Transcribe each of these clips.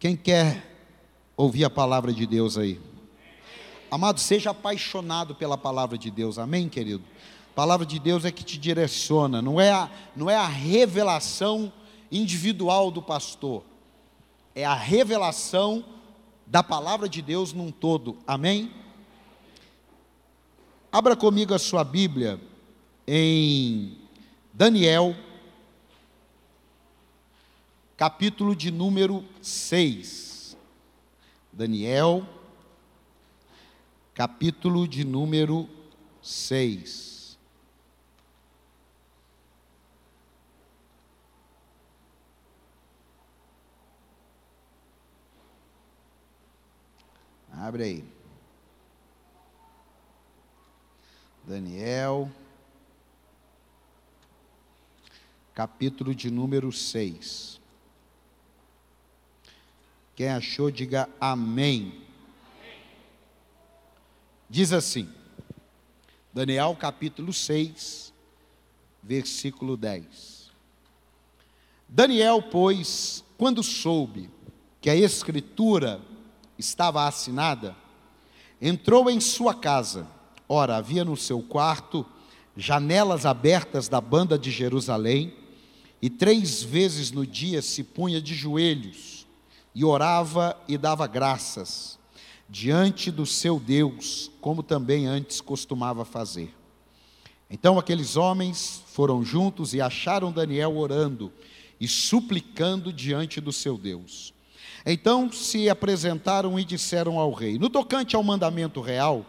Quem quer ouvir a palavra de Deus aí? Amado, seja apaixonado pela palavra de Deus, amém, querido? A palavra de Deus é que te direciona, não é a, não é a revelação individual do pastor, é a revelação da palavra de Deus num todo, amém? Abra comigo a sua Bíblia em Daniel, capítulo de número 6. Daniel, capítulo de número 6. Abre aí. Daniel, capítulo de número 6. Quem achou, diga amém. Diz assim, Daniel capítulo 6, versículo 10. Daniel, pois, quando soube que a escritura estava assinada, entrou em sua casa. Ora, havia no seu quarto janelas abertas da banda de Jerusalém, e três vezes no dia se punha de joelhos e orava e dava graças diante do seu Deus, como também antes costumava fazer. Então aqueles homens foram juntos e acharam Daniel orando e suplicando diante do seu Deus. Então se apresentaram e disseram ao rei: No tocante ao mandamento real,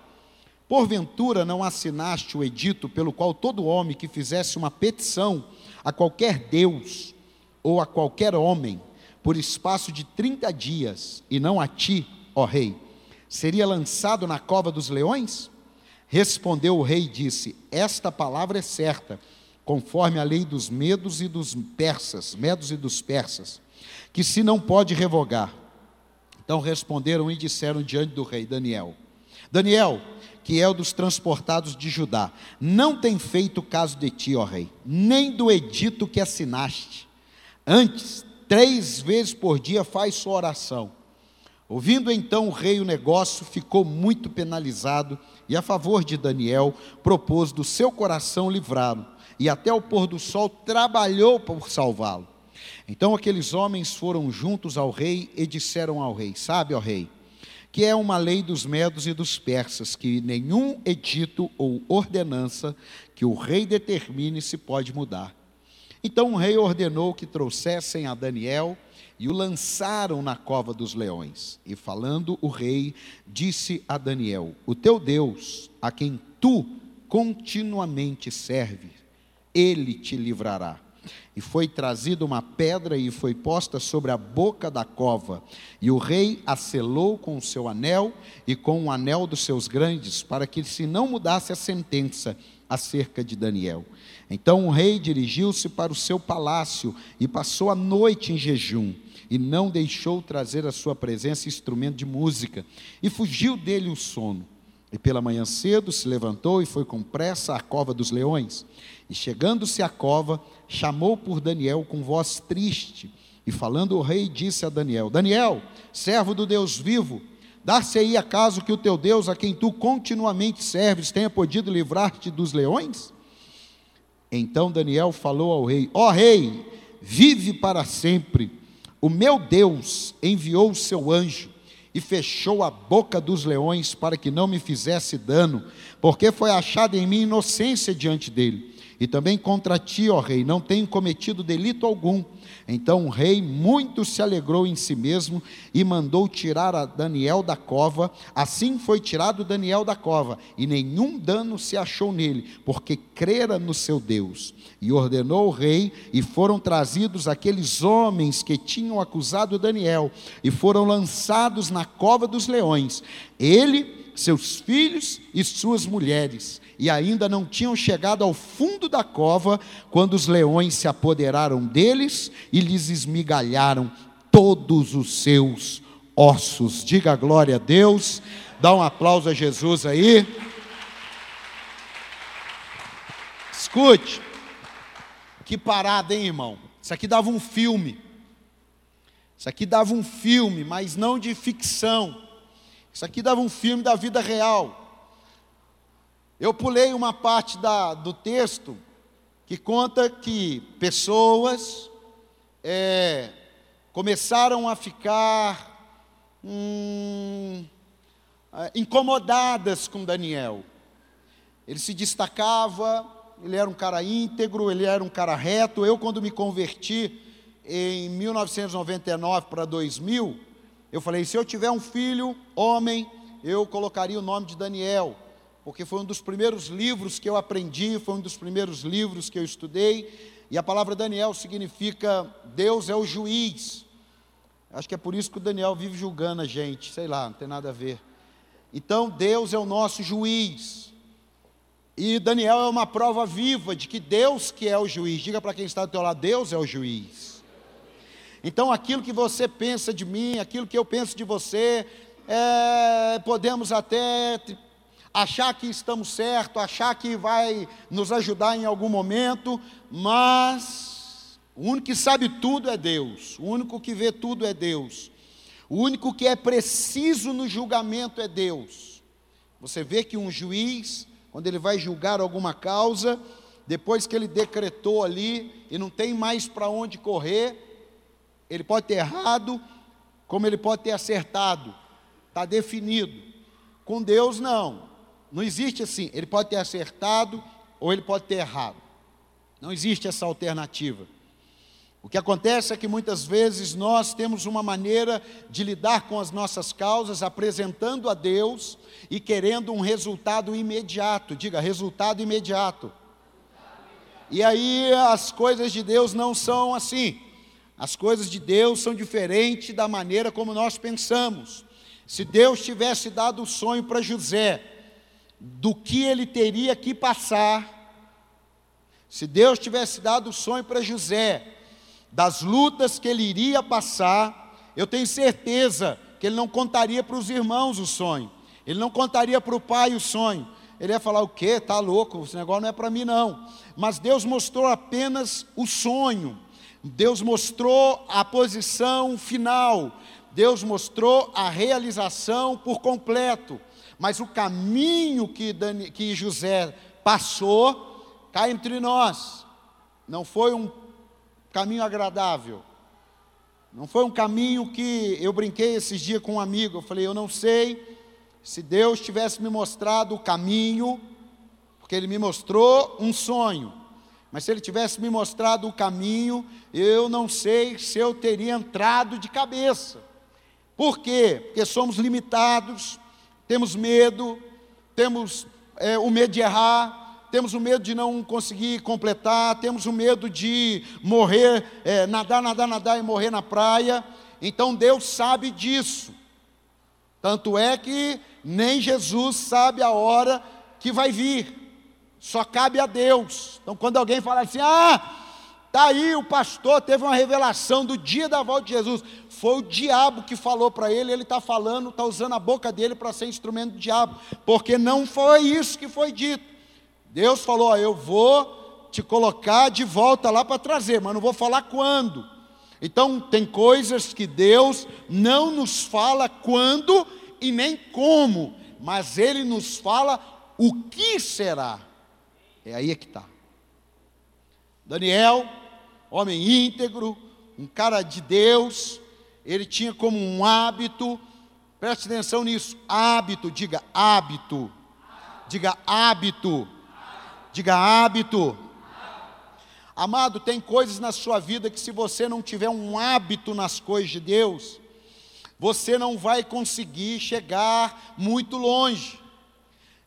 porventura não assinaste o edito pelo qual todo homem que fizesse uma petição a qualquer Deus ou a qualquer homem por espaço de 30 dias, e não a ti, ó rei, seria lançado na cova dos leões? Respondeu o rei e disse: Esta palavra é certa, conforme a lei dos medos e dos persas, medos e dos persas, que se não pode revogar. Então responderam e disseram diante do rei Daniel: Daniel, que é o dos transportados de Judá, não tem feito caso de ti, ó rei, nem do edito que assinaste. Antes três vezes por dia faz sua oração. Ouvindo então o rei o negócio, ficou muito penalizado e, a favor de Daniel, propôs do seu coração livrá-lo, e até o pôr do sol trabalhou por salvá-lo. Então aqueles homens foram juntos ao rei e disseram ao rei: Sabe, ó rei, que é uma lei dos medos e dos persas, que nenhum edito ou ordenança que o rei determine se pode mudar. Então o rei ordenou que trouxessem a Daniel e o lançaram na cova dos leões. E falando o rei, disse a Daniel: O teu Deus, a quem tu continuamente serves, ele te livrará. E foi trazida uma pedra e foi posta sobre a boca da cova. E o rei a selou com o seu anel e com o anel dos seus grandes, para que se não mudasse a sentença acerca de Daniel. Então o rei dirigiu-se para o seu palácio e passou a noite em jejum, e não deixou trazer à sua presença instrumento de música, e fugiu dele o sono. E pela manhã cedo se levantou e foi com pressa à cova dos leões. E chegando-se à cova, chamou por Daniel com voz triste. E falando o rei, disse a Daniel: Daniel, servo do Deus vivo, dar-se-aí acaso que o teu Deus, a quem tu continuamente serves, tenha podido livrar-te dos leões? Então Daniel falou ao rei: Ó oh, rei, vive para sempre. O meu Deus enviou o seu anjo e fechou a boca dos leões para que não me fizesse dano, porque foi achada em mim inocência diante dele. E também contra ti, ó rei, não tenho cometido delito algum. Então o rei muito se alegrou em si mesmo e mandou tirar a Daniel da cova. Assim foi tirado Daniel da cova, e nenhum dano se achou nele, porque crera no seu Deus. E ordenou o rei, e foram trazidos aqueles homens que tinham acusado Daniel, e foram lançados na cova dos leões. Ele, seus filhos e suas mulheres e ainda não tinham chegado ao fundo da cova quando os leões se apoderaram deles e lhes esmigalharam todos os seus ossos. Diga glória a Deus, dá um aplauso a Jesus aí. Escute, que parada, hein, irmão? Isso aqui dava um filme. Isso aqui dava um filme, mas não de ficção. Isso aqui dava um filme da vida real. Eu pulei uma parte da, do texto que conta que pessoas é, começaram a ficar hum, é, incomodadas com Daniel. Ele se destacava, ele era um cara íntegro, ele era um cara reto. Eu, quando me converti em 1999 para 2000, eu falei: se eu tiver um filho, homem, eu colocaria o nome de Daniel porque foi um dos primeiros livros que eu aprendi, foi um dos primeiros livros que eu estudei, e a palavra Daniel significa Deus é o juiz. Acho que é por isso que o Daniel vive julgando a gente, sei lá, não tem nada a ver. Então, Deus é o nosso juiz. E Daniel é uma prova viva de que Deus que é o juiz. Diga para quem está do teu lado, Deus é o juiz. Então, aquilo que você pensa de mim, aquilo que eu penso de você, é, podemos até achar que estamos certo, achar que vai nos ajudar em algum momento, mas o único que sabe tudo é Deus, o único que vê tudo é Deus, o único que é preciso no julgamento é Deus. Você vê que um juiz, quando ele vai julgar alguma causa, depois que ele decretou ali e não tem mais para onde correr, ele pode ter errado, como ele pode ter acertado, está definido. Com Deus, não. Não existe assim, ele pode ter acertado ou ele pode ter errado. Não existe essa alternativa. O que acontece é que muitas vezes nós temos uma maneira de lidar com as nossas causas, apresentando a Deus e querendo um resultado imediato. Diga, resultado imediato. E aí as coisas de Deus não são assim. As coisas de Deus são diferentes da maneira como nós pensamos. Se Deus tivesse dado o sonho para José, do que ele teria que passar. Se Deus tivesse dado o sonho para José, das lutas que ele iria passar, eu tenho certeza que ele não contaria para os irmãos o sonho, ele não contaria para o pai o sonho. Ele ia falar: o quê? Está louco, esse negócio não é para mim, não. Mas Deus mostrou apenas o sonho, Deus mostrou a posição final, Deus mostrou a realização por completo. Mas o caminho que, Dani, que José passou, cá entre nós, não foi um caminho agradável. Não foi um caminho que eu brinquei esses dias com um amigo. Eu falei, eu não sei se Deus tivesse me mostrado o caminho, porque Ele me mostrou um sonho. Mas se Ele tivesse me mostrado o caminho, eu não sei se eu teria entrado de cabeça. Por quê? Porque somos limitados, temos medo, temos é, o medo de errar, temos o medo de não conseguir completar, temos o medo de morrer, é, nadar, nadar, nadar e morrer na praia. Então Deus sabe disso. Tanto é que nem Jesus sabe a hora que vai vir. Só cabe a Deus. Então quando alguém fala assim: "Ah, tá aí o pastor teve uma revelação do dia da volta de Jesus". Foi o diabo que falou para ele, ele está falando, está usando a boca dele para ser instrumento do diabo, porque não foi isso que foi dito. Deus falou: ó, Eu vou te colocar de volta lá para trazer, mas não vou falar quando. Então, tem coisas que Deus não nos fala quando e nem como, mas Ele nos fala o que será. É aí é que está. Daniel, homem íntegro, um cara de Deus, ele tinha como um hábito, preste atenção nisso, hábito, diga hábito, diga hábito, diga hábito. Amado, tem coisas na sua vida que se você não tiver um hábito nas coisas de Deus, você não vai conseguir chegar muito longe.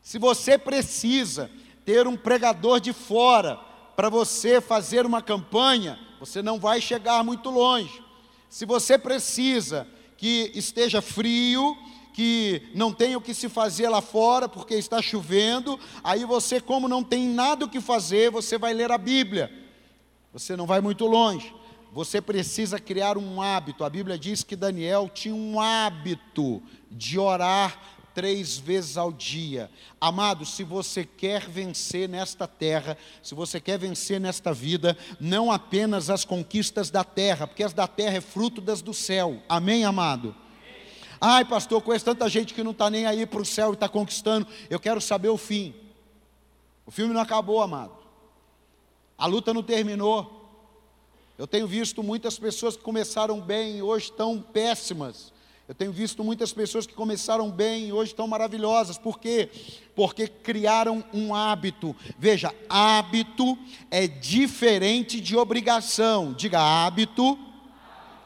Se você precisa ter um pregador de fora para você fazer uma campanha, você não vai chegar muito longe. Se você precisa que esteja frio, que não tenha o que se fazer lá fora porque está chovendo, aí você, como não tem nada o que fazer, você vai ler a Bíblia. Você não vai muito longe. Você precisa criar um hábito. A Bíblia diz que Daniel tinha um hábito de orar três vezes ao dia. Amado, se você quer vencer nesta terra, se você quer vencer nesta vida, não apenas as conquistas da terra, porque as da terra é fruto das do céu. Amém, amado? Ai, pastor, conheço tanta gente que não está nem aí para o céu e está conquistando. Eu quero saber o fim. O filme não acabou, amado. A luta não terminou. Eu tenho visto muitas pessoas que começaram bem e hoje estão péssimas. Eu tenho visto muitas pessoas que começaram bem e hoje estão maravilhosas. Por quê? Porque criaram um hábito. Veja, hábito é diferente de obrigação. Diga, hábito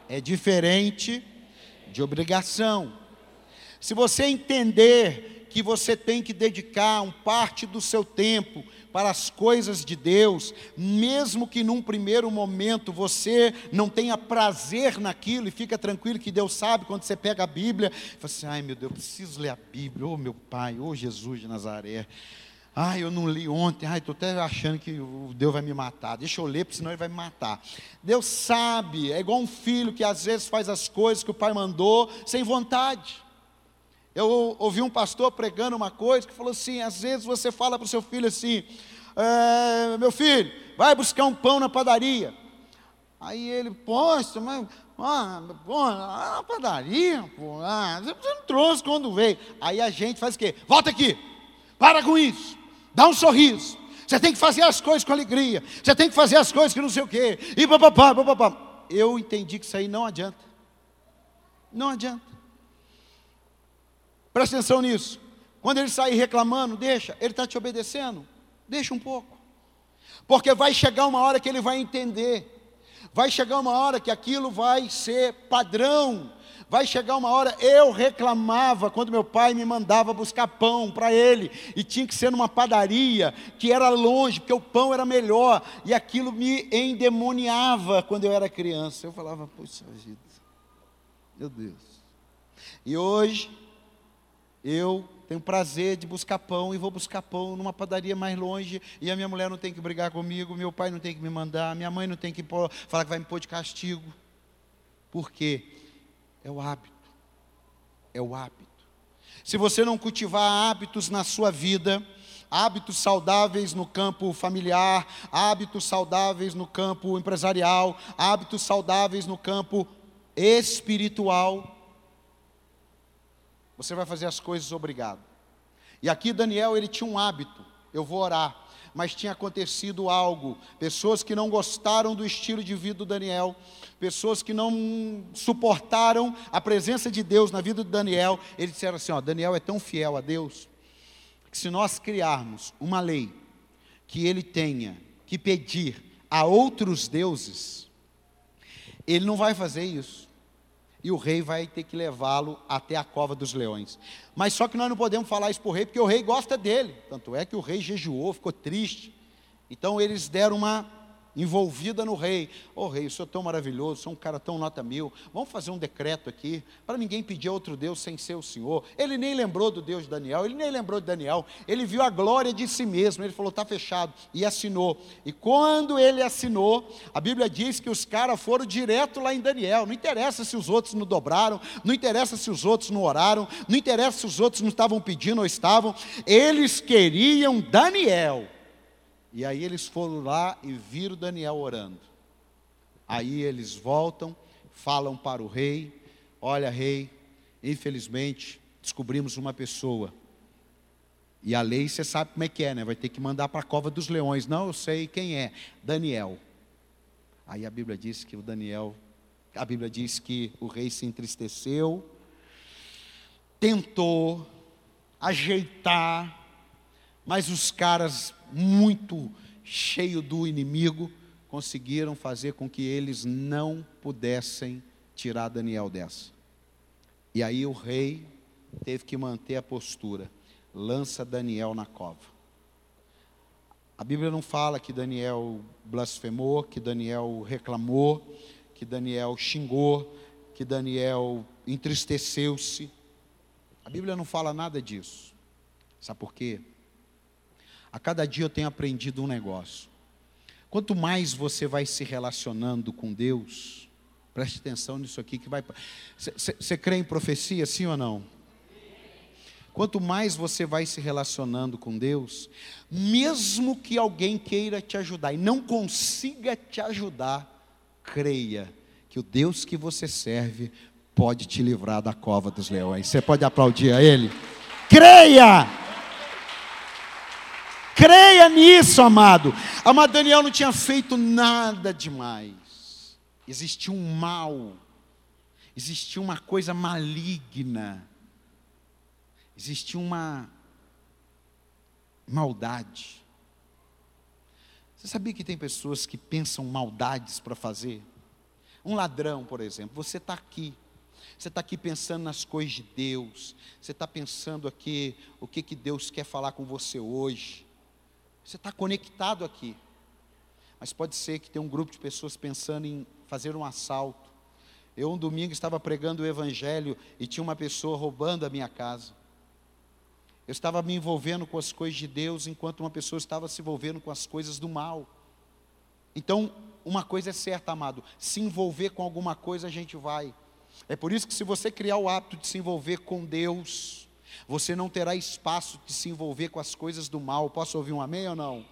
é diferente de obrigação. Se você entender que você tem que dedicar um parte do seu tempo para as coisas de Deus, mesmo que num primeiro momento você não tenha prazer naquilo, e fica tranquilo que Deus sabe quando você pega a Bíblia, e fala assim: ai meu Deus, eu preciso ler a Bíblia, ô oh, meu Pai, ô oh, Jesus de Nazaré. Ai, eu não li ontem, ai, estou até achando que Deus vai me matar. Deixa eu ler, porque senão ele vai me matar. Deus sabe, é igual um filho que às vezes faz as coisas que o pai mandou sem vontade. Eu ouvi um pastor pregando uma coisa que falou assim: às vezes você fala para o seu filho assim, é, meu filho, vai buscar um pão na padaria. Aí ele, poxa, mas ah, pô, na padaria, pô, ah, você não trouxe quando veio. Aí a gente faz o quê? Volta aqui, para com isso, dá um sorriso. Você tem que fazer as coisas com alegria. Você tem que fazer as coisas que não sei o quê. E papapá, papapá. Eu entendi que isso aí não adianta. Não adianta. Presta atenção nisso. Quando ele sair reclamando, deixa, ele está te obedecendo. Deixa um pouco. Porque vai chegar uma hora que ele vai entender. Vai chegar uma hora que aquilo vai ser padrão. Vai chegar uma hora, eu reclamava quando meu pai me mandava buscar pão para ele, e tinha que ser numa padaria que era longe, porque o pão era melhor, e aquilo me endemoniava quando eu era criança. Eu falava, poxa vida, meu Deus. E hoje, eu tenho prazer de buscar pão e vou buscar pão numa padaria mais longe e a minha mulher não tem que brigar comigo, meu pai não tem que me mandar, minha mãe não tem que falar que vai me pôr de castigo. Por quê? É o hábito. É o hábito. Se você não cultivar hábitos na sua vida, hábitos saudáveis no campo familiar, hábitos saudáveis no campo empresarial, hábitos saudáveis no campo espiritual, você vai fazer as coisas obrigado. E aqui Daniel, ele tinha um hábito, eu vou orar, mas tinha acontecido algo, pessoas que não gostaram do estilo de vida do Daniel, pessoas que não suportaram a presença de Deus na vida de Daniel, eles disseram assim, ó, Daniel é tão fiel a Deus, que se nós criarmos uma lei que ele tenha que pedir a outros deuses, ele não vai fazer isso e o rei vai ter que levá-lo até a cova dos leões. Mas só que nós não podemos falar isso para o rei, porque o rei gosta dele. Tanto é que o rei jejuou, ficou triste. Então eles deram uma envolvida no rei. Ô oh, rei, o senhor é tão maravilhoso, sou um cara tão nota mil. Vamos fazer um decreto aqui, para ninguém pedir a outro Deus sem ser o Senhor. Ele nem lembrou do Deus de Daniel, ele nem lembrou de Daniel. Ele viu a glória de si mesmo. Ele falou, está fechado. E assinou. E quando ele assinou, a Bíblia diz que os caras foram direto lá em Daniel. Não interessa se os outros não dobraram, não interessa se os outros não oraram, não interessa se os outros não estavam pedindo ou estavam. Eles queriam Daniel. E aí eles foram lá e viram Daniel orando. Aí eles voltam, falam para o rei: Olha, rei, infelizmente descobrimos uma pessoa. E a lei você sabe como é que é, né? Vai ter que mandar para a cova dos leões. Não, eu sei quem é. Daniel. Aí a Bíblia diz que o Daniel, a Bíblia diz que o rei se entristeceu, tentou ajeitar, mas os caras muito cheio do inimigo, conseguiram fazer com que eles não pudessem tirar Daniel dessa. E aí o rei teve que manter a postura, lança Daniel na cova. A Bíblia não fala que Daniel blasfemou, que Daniel reclamou, que Daniel xingou, que Daniel entristeceu-se. A Bíblia não fala nada disso. Sabe por quê? A cada dia eu tenho aprendido um negócio. Quanto mais você vai se relacionando com Deus, preste atenção nisso aqui que vai. Você crê em profecia, sim ou não? Quanto mais você vai se relacionando com Deus, mesmo que alguém queira te ajudar e não consiga te ajudar, creia que o Deus que você serve pode te livrar da cova dos leões. Você pode aplaudir a Ele? Creia! Creia nisso, amado. Amado Daniel não tinha feito nada demais. Existia um mal, existia uma coisa maligna existia uma maldade. Você sabia que tem pessoas que pensam maldades para fazer? Um ladrão, por exemplo, você está aqui, você está aqui pensando nas coisas de Deus, você está pensando aqui o que, que Deus quer falar com você hoje, você está conectado aqui, mas pode ser que tenha um grupo de pessoas pensando em fazer um assalto. Eu, um domingo, estava pregando o Evangelho e tinha uma pessoa roubando a minha casa. Eu estava me envolvendo com as coisas de Deus, enquanto uma pessoa estava se envolvendo com as coisas do mal. Então, uma coisa é certa, amado: se envolver com alguma coisa, a gente vai. É por isso que, se você criar o hábito de se envolver com Deus, você não terá espaço de se envolver com as coisas do mal. Posso ouvir um amém ou não?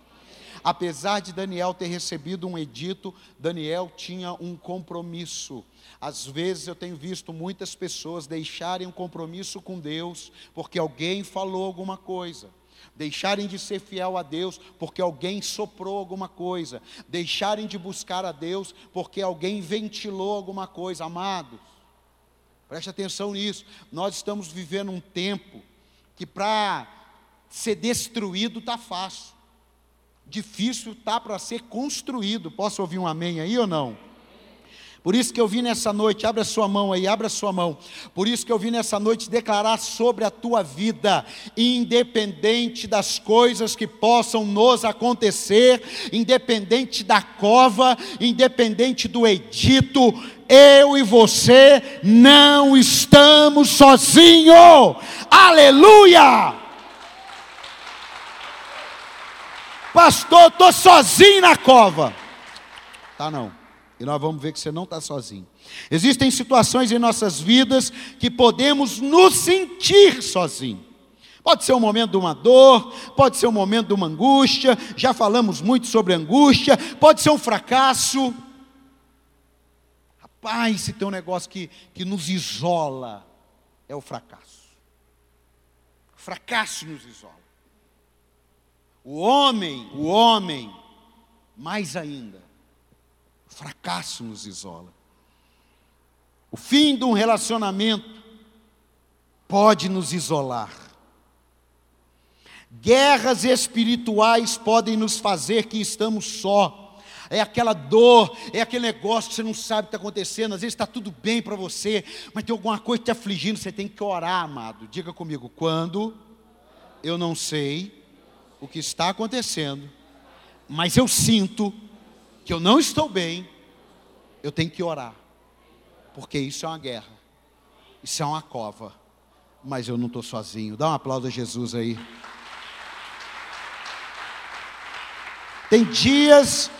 Apesar de Daniel ter recebido um edito, Daniel tinha um compromisso. Às vezes eu tenho visto muitas pessoas deixarem um compromisso com Deus porque alguém falou alguma coisa. Deixarem de ser fiel a Deus porque alguém soprou alguma coisa. Deixarem de buscar a Deus porque alguém ventilou alguma coisa. Amados, preste atenção nisso. Nós estamos vivendo um tempo que para ser destruído está fácil. Difícil está para ser construído. Posso ouvir um amém aí ou não? Por isso que eu vim nessa noite, abra sua mão aí, abra sua mão. Por isso que eu vim nessa noite declarar sobre a tua vida, independente das coisas que possam nos acontecer, independente da cova, independente do edito, eu e você não estamos sozinhos. Aleluia! Pastor, estou sozinho na cova. Tá não. E nós vamos ver que você não está sozinho. Existem situações em nossas vidas que podemos nos sentir sozinhos. Pode ser um momento de uma dor, pode ser um momento de uma angústia, já falamos muito sobre angústia, pode ser um fracasso. Rapaz, se tem um negócio que, que nos isola, é o fracasso. O fracasso nos isola. O homem, o homem, mais ainda, fracasso nos isola. O fim de um relacionamento pode nos isolar. Guerras espirituais podem nos fazer que estamos só. É aquela dor, é aquele negócio que você não sabe o que está acontecendo. Às vezes está tudo bem para você, mas tem alguma coisa te afligindo. Você tem que orar, amado. Diga comigo, quando eu não sei o que está acontecendo, mas eu sinto que eu não estou bem, eu tenho que orar, porque isso é uma guerra, isso é uma cova, mas eu não estou sozinho. Dá um aplauso a Jesus aí. Tem dias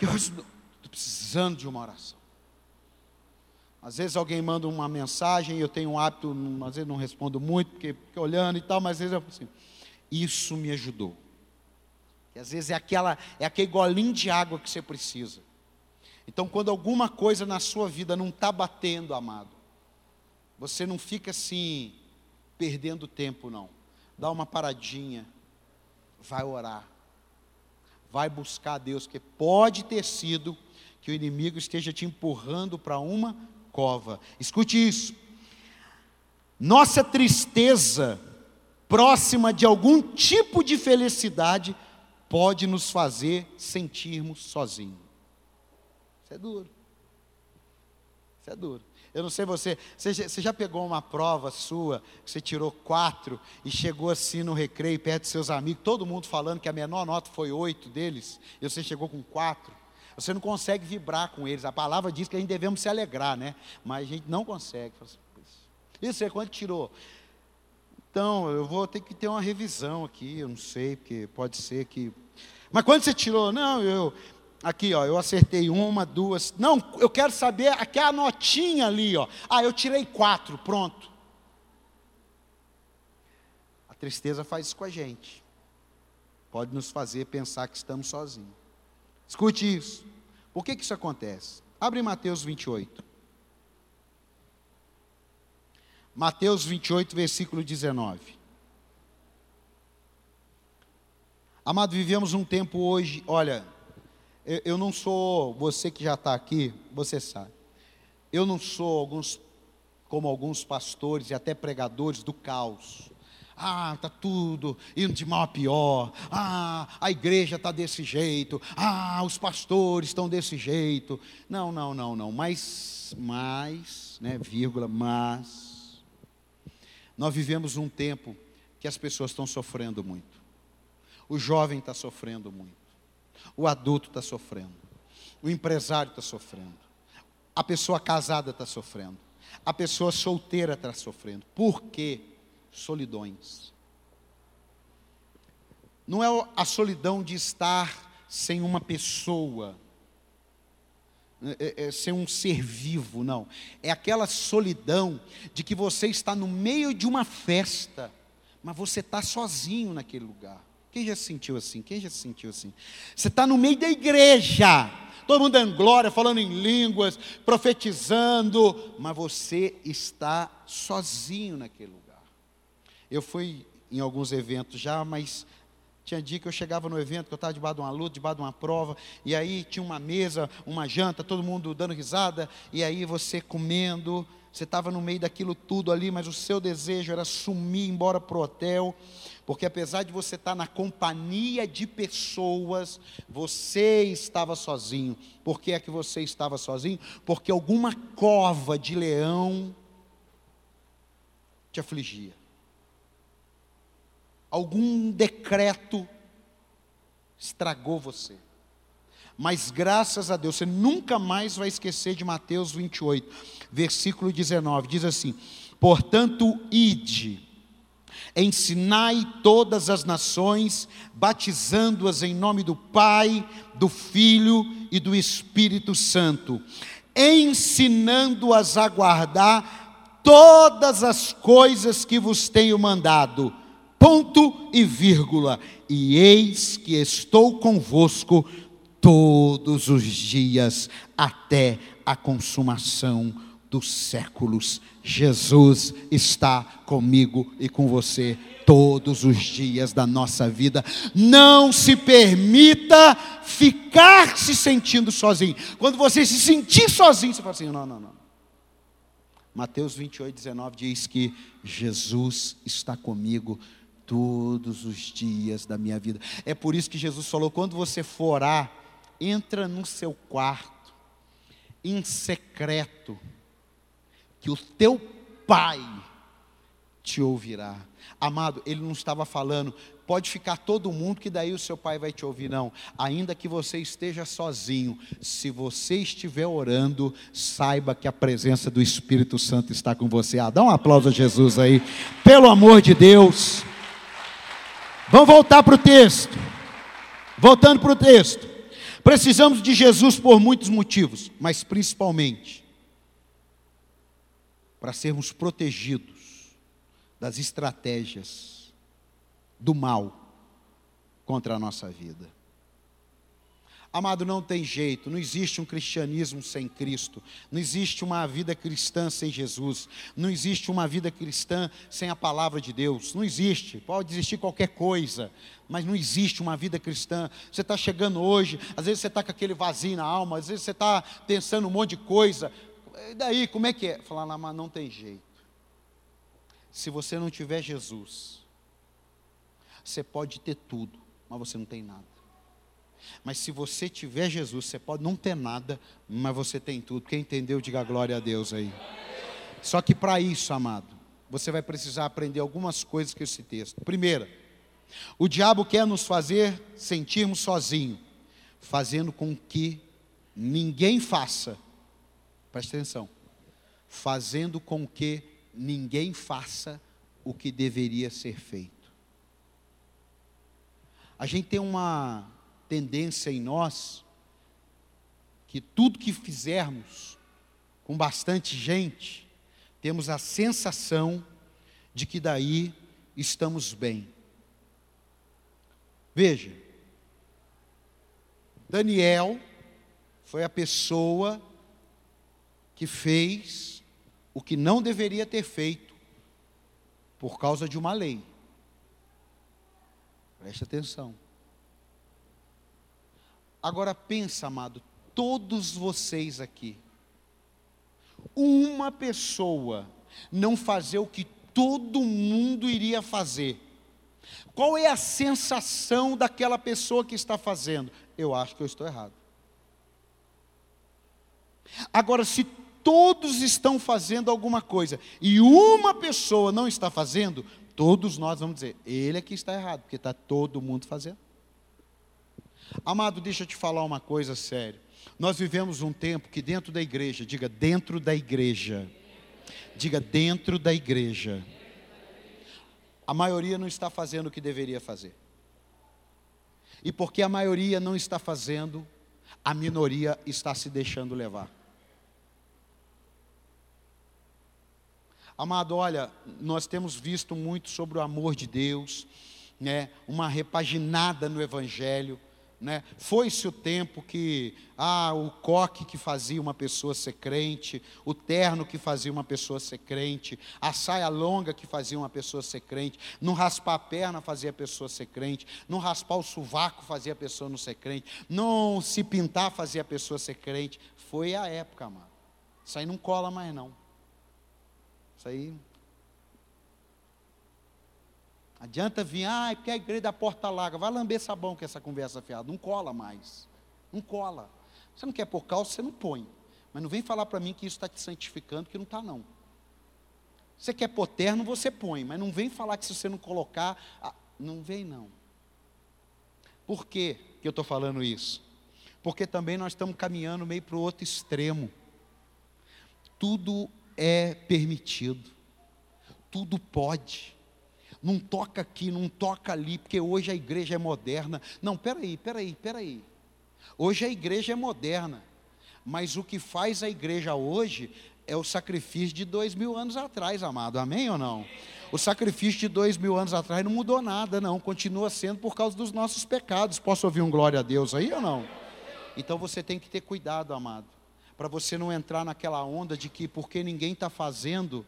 que eu estou precisando de uma oração. Às vezes alguém manda uma mensagem eu tenho um hábito, às vezes não respondo muito, porque fico olhando e tal, mas às vezes eu falo assim, isso me ajudou. E às vezes é, aquela, é aquele golinho de água que você precisa. Então, quando alguma coisa na sua vida não está batendo, amado, você não fica assim, perdendo tempo, não. Dá uma paradinha, vai orar, vai buscar Deus, que pode ter sido que o inimigo esteja te empurrando para uma cova. Escute isso. Nossa tristeza, próxima de algum tipo de felicidade, pode nos fazer sentirmos sozinhos. Isso é duro. Isso é duro. Eu não sei você, você já, pegou uma prova sua, você tirou quatro e chegou assim no recreio perto de seus amigos, todo mundo falando que a menor nota foi oito deles, e você chegou com quatro. Você não consegue vibrar com eles. A palavra diz que a gente devemos se alegrar, né? Mas a gente não consegue. Assim, Isso é quanto tirou? Então, eu vou ter que ter uma revisão aqui, eu não sei, porque pode ser que. Mas quando você tirou? Não, eu. Aqui, ó, eu acertei uma, duas. Não, eu quero saber aquela notinha ali, ó. Ah, eu tirei quatro, pronto. tristeza faz isso com a gente. Pode nos fazer pensar que estamos sozinhos. Escute isso. Por que, que isso acontece? Abre Mateus 28. Mateus 28, versículo 19. Amado, vivemos um tempo hoje, olha, eu, eu não sou, você que já está aqui, você sabe, eu não sou alguns, como alguns pastores e até pregadores do caos. Ah, está tudo indo de mal a pior. Ah, a igreja está desse jeito. Ah, os pastores estão desse jeito. Não, não, não, não. Mas, mas, né, vírgula, mas. Nós vivemos um tempo que as pessoas estão sofrendo muito. O jovem está sofrendo muito. O adulto está sofrendo. O empresário está sofrendo. A pessoa casada está sofrendo. A pessoa solteira está sofrendo. Por quê? solidões. Não é a solidão de estar sem uma pessoa, é, é, é, um ser vivo, não. É aquela solidão de que você está no meio de uma festa, mas você está sozinho naquele lugar. Quem já se sentiu assim? Quem já se sentiu assim? Você está no meio da igreja, todo mundo dando glória, falando em línguas, profetizando, mas você está sozinho naquele lugar. Eu fui em alguns eventos já, mas tinha dia que eu chegava no evento, que eu estava debaixo de uma luta, debaixo de uma prova, e aí tinha uma mesa, uma janta, todo mundo dando risada, e aí você comendo, você estava no meio daquilo tudo ali, mas o seu desejo era sumir, embora para o hotel, porque apesar de você estar na companhia de pessoas, você estava sozinho. Por que é que você estava sozinho? Porque alguma cova de leão te afligia algum decreto estragou você. Mas graças a Deus, você nunca mais vai esquecer de Mateus 28, versículo 19: diz assim: Portanto, ide, ensinai todas as nações, batizando-as em nome do Pai, do Filho e do Espírito Santo, ensinando-as a guardar todas as coisas que vos tenho mandado ponto e vírgula. E eis que estou convosco todos os dias até a consumação dos séculos. Jesus está comigo e com você todos os dias da nossa vida. Não se permita ficar se sentindo sozinho. Quando você se sentir sozinho, você fala assim: não, não, não. Mateus 28, 19 diz que Jesus está comigo todos os dias da minha vida. É por isso que Jesus falou: quando você for orar, entra no seu quarto, em secreto, que o teu pai te ouvirá. Amado, ele não estava falando, pode ficar todo mundo que daí o seu pai vai te ouvir, não. Ainda que você esteja sozinho, se você estiver orando, saiba que a presença do Espírito Santo está com você. Ah, dá um aplauso a Jesus aí, pelo amor de Deus. Vamos voltar para o texto. Voltando para o texto. Precisamos de Jesus por muitos motivos, mas principalmente para sermos protegidos das estratégias do mal contra a nossa vida. Amado, não tem jeito, não existe um cristianismo sem Cristo, não existe uma vida cristã sem Jesus, não existe uma vida cristã sem a palavra de Deus, não existe, pode existir qualquer coisa, mas não existe uma vida cristã. Você está chegando hoje, às vezes você está com aquele vazio na alma, às vezes você está pensando um monte de coisa, e daí, como é que é? Falar lá, mas não tem jeito. Se você não tiver Jesus, você pode ter tudo, mas você não tem nada. Mas se você tiver Jesus, você pode não ter nada, mas você tem tudo. Quem entendeu, diga glória a Deus aí. Só que para isso, amado, você vai precisar aprender algumas coisas com esse texto. Primeira, o diabo quer nos fazer sentirmos sozinhos, fazendo com que ninguém faça. Preste atenção. Fazendo com que ninguém faça o que deveria ser feito. A gente tem uma tendência em nós que tudo que fizermos com bastante gente, temos a sensação de que daí estamos bem. Veja, Daniel foi a pessoa que fez o que não deveria ter feito por causa de uma lei. Preste atenção. Agora pensa, amado, todos vocês aqui, uma pessoa não fazer o que todo mundo iria fazer. Qual é a sensação daquela pessoa que está fazendo? Eu acho que eu estou errado. Agora, se todos estão fazendo alguma coisa e uma pessoa não está fazendo, todos nós vamos dizer, ele é que está errado, porque está todo mundo fazendo. Amado, deixa eu te falar uma coisa séria. Nós vivemos um tempo que dentro da igreja, diga dentro da igreja, diga dentro da igreja, a maioria não está fazendo o que deveria fazer. E porque a maioria não está fazendo, a minoria está se deixando levar. Amado, olha, nós temos visto muito sobre o amor de Deus, né? uma repaginada no Evangelho. Né? Foi-se o tempo que ah, o coque que fazia uma pessoa ser crente, o terno que fazia uma pessoa ser crente, a saia longa que fazia uma pessoa ser crente, não raspar a perna fazia a pessoa ser crente, não raspar o sovaco fazia a pessoa não ser crente, não se pintar fazia a pessoa ser crente. Foi a época, amado. Isso aí não cola mais não. Isso aí. Adianta vir, ah, é porque a igreja da porta larga. Vai lamber sabão com essa conversa fiada. Não cola mais. Não cola. Você não quer pôr calça, você não põe. Mas não vem falar para mim que isso está te santificando, que não está, não. Você quer pôr terno, você põe. Mas não vem falar que se você não colocar. Ah, não vem, não. Por que, que eu estou falando isso? Porque também nós estamos caminhando meio para o outro extremo. Tudo é permitido, tudo pode. Não toca aqui, não toca ali, porque hoje a igreja é moderna. Não, peraí, peraí, peraí. Hoje a igreja é moderna, mas o que faz a igreja hoje é o sacrifício de dois mil anos atrás, amado. Amém ou não? O sacrifício de dois mil anos atrás não mudou nada, não. Continua sendo por causa dos nossos pecados. Posso ouvir um glória a Deus aí ou não? Então você tem que ter cuidado, amado para você não entrar naquela onda de que porque ninguém está fazendo,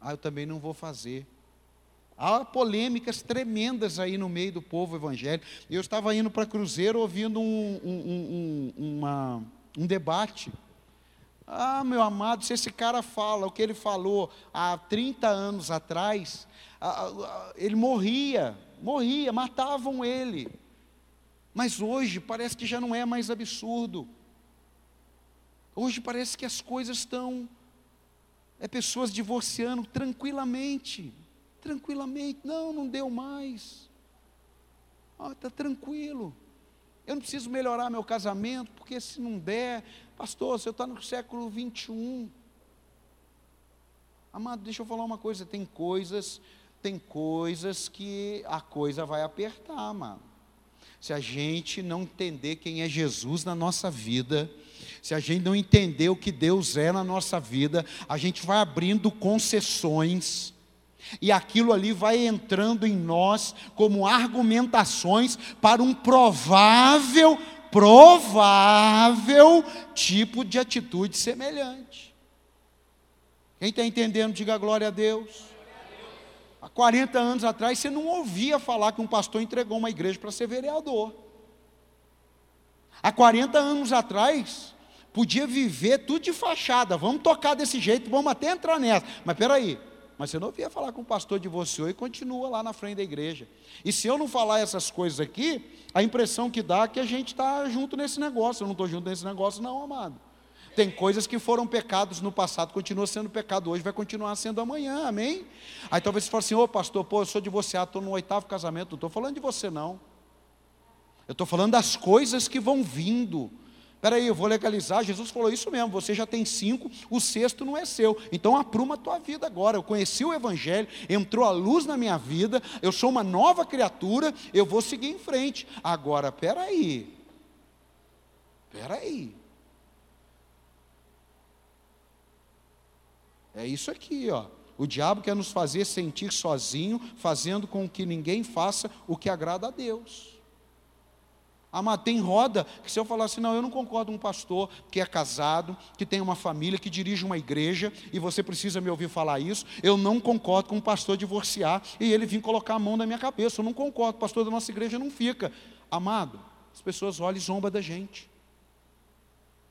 ah, eu também não vou fazer. Há polêmicas tremendas aí no meio do povo evangélico. Eu estava indo para Cruzeiro ouvindo um, um, um, uma, um debate. Ah, meu amado, se esse cara fala o que ele falou há 30 anos atrás, ele morria, morria, matavam ele. Mas hoje parece que já não é mais absurdo. Hoje parece que as coisas estão. É pessoas divorciando tranquilamente. Tranquilamente. Não, não deu mais. Está ah, tá tranquilo. Eu não preciso melhorar meu casamento, porque se não der, pastor, você está no século 21. Amado, deixa eu falar uma coisa, tem coisas, tem coisas que a coisa vai apertar, mano. Se a gente não entender quem é Jesus na nossa vida, se a gente não entender o que Deus é na nossa vida, a gente vai abrindo concessões, e aquilo ali vai entrando em nós como argumentações para um provável, provável tipo de atitude semelhante. Quem está entendendo, diga glória a Deus. Há 40 anos atrás, você não ouvia falar que um pastor entregou uma igreja para ser vereador. Há 40 anos atrás, podia viver tudo de fachada, vamos tocar desse jeito, vamos até entrar nessa. Mas peraí, mas você não ouvia falar com o pastor divorciou e continua lá na frente da igreja. E se eu não falar essas coisas aqui, a impressão que dá é que a gente está junto nesse negócio. Eu não estou junto nesse negócio, não, amado. Tem coisas que foram pecados no passado, continua sendo pecado hoje, vai continuar sendo amanhã, amém? Aí talvez você fale assim, ô pastor, pô, eu sou divorciado, estou no oitavo casamento, não estou falando de você não. Eu estou falando das coisas que vão vindo. Peraí, eu vou legalizar. Jesus falou isso mesmo. Você já tem cinco, o sexto não é seu. Então apruma a tua vida agora. Eu conheci o Evangelho, entrou a luz na minha vida, eu sou uma nova criatura, eu vou seguir em frente. Agora, peraí. Peraí. É isso aqui, ó. O diabo quer nos fazer sentir sozinho, fazendo com que ninguém faça o que agrada a Deus. Amado, tem roda que se eu falar assim, não, eu não concordo com um pastor que é casado, que tem uma família, que dirige uma igreja, e você precisa me ouvir falar isso, eu não concordo com um pastor divorciar e ele vir colocar a mão na minha cabeça, eu não concordo, pastor da nossa igreja não fica. Amado, as pessoas olham e zombam da gente.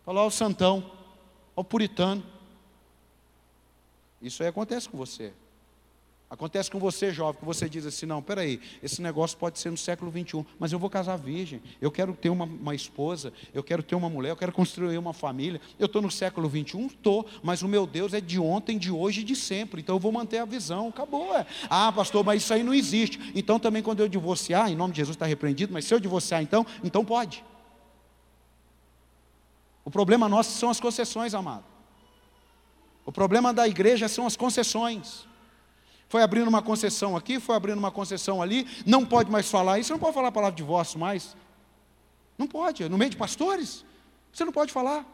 Fala, ó o santão, ó o puritano. Isso aí acontece com você. Acontece com você, jovem, que você diz assim: não, peraí, esse negócio pode ser no século 21, mas eu vou casar virgem, eu quero ter uma, uma esposa, eu quero ter uma mulher, eu quero construir uma família. Eu estou no século 21? Estou, mas o meu Deus é de ontem, de hoje e de sempre, então eu vou manter a visão. Acabou. É. Ah, pastor, mas isso aí não existe. Então também quando eu divorciar, em nome de Jesus está repreendido, mas se eu divorciar então, então pode. O problema nosso são as concessões, amado. O problema da igreja são as concessões. Foi abrindo uma concessão aqui, foi abrindo uma concessão ali, não pode mais falar isso, não pode falar a palavra divórcio mais. Não pode, no meio de pastores, você não pode falar.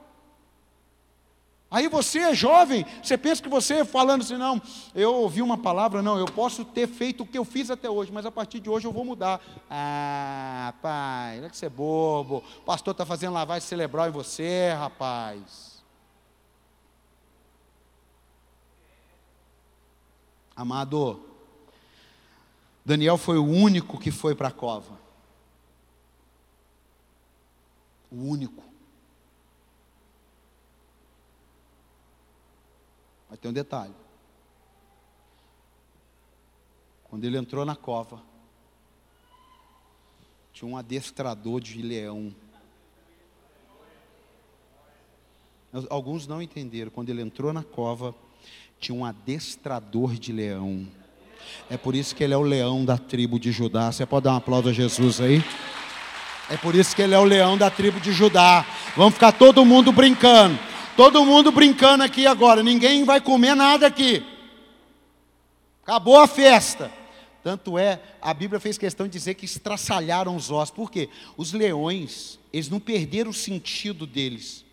Aí você é jovem, você pensa que você falando assim, não, eu ouvi uma palavra, não, eu posso ter feito o que eu fiz até hoje, mas a partir de hoje eu vou mudar. Ah, pai, não é que você é bobo, o pastor está fazendo lavagem cerebral em você, rapaz. Amado, Daniel foi o único que foi para a cova. O único. Mas tem um detalhe. Quando ele entrou na cova, tinha um adestrador de leão. Alguns não entenderam. Quando ele entrou na cova, tinha um adestrador de leão. É por isso que ele é o leão da tribo de Judá. Você pode dar um aplauso a Jesus aí? É por isso que ele é o leão da tribo de Judá. Vamos ficar todo mundo brincando. Todo mundo brincando aqui agora. Ninguém vai comer nada aqui. Acabou a festa. Tanto é, a Bíblia fez questão de dizer que estraçalharam os ossos. Por quê? Os leões, eles não perderam o sentido deles.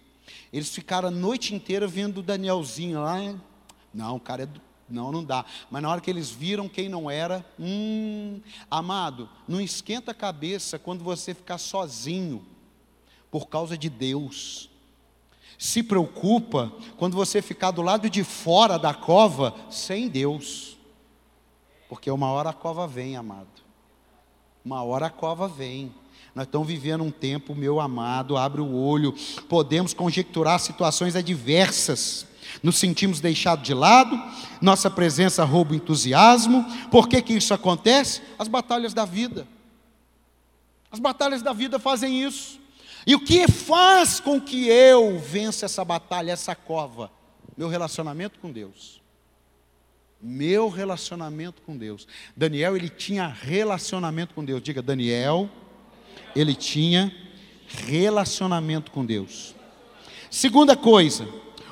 Eles ficaram a noite inteira vendo o Danielzinho lá, não, o cara é. Do... Não, não dá. Mas na hora que eles viram quem não era, hum, amado, não esquenta a cabeça quando você ficar sozinho, por causa de Deus. Se preocupa quando você ficar do lado de fora da cova sem Deus. Porque uma hora a cova vem, amado. Uma hora a cova vem. Nós estamos vivendo um tempo, meu amado, abre o olho. Podemos conjecturar situações adversas nos sentimos deixados de lado, nossa presença rouba o entusiasmo. Por que, que isso acontece? As batalhas da vida. As batalhas da vida fazem isso. E o que faz com que eu vença essa batalha, essa cova? Meu relacionamento com Deus. Meu relacionamento com Deus. Daniel, ele tinha relacionamento com Deus. Diga, Daniel, ele tinha relacionamento com Deus. Segunda coisa,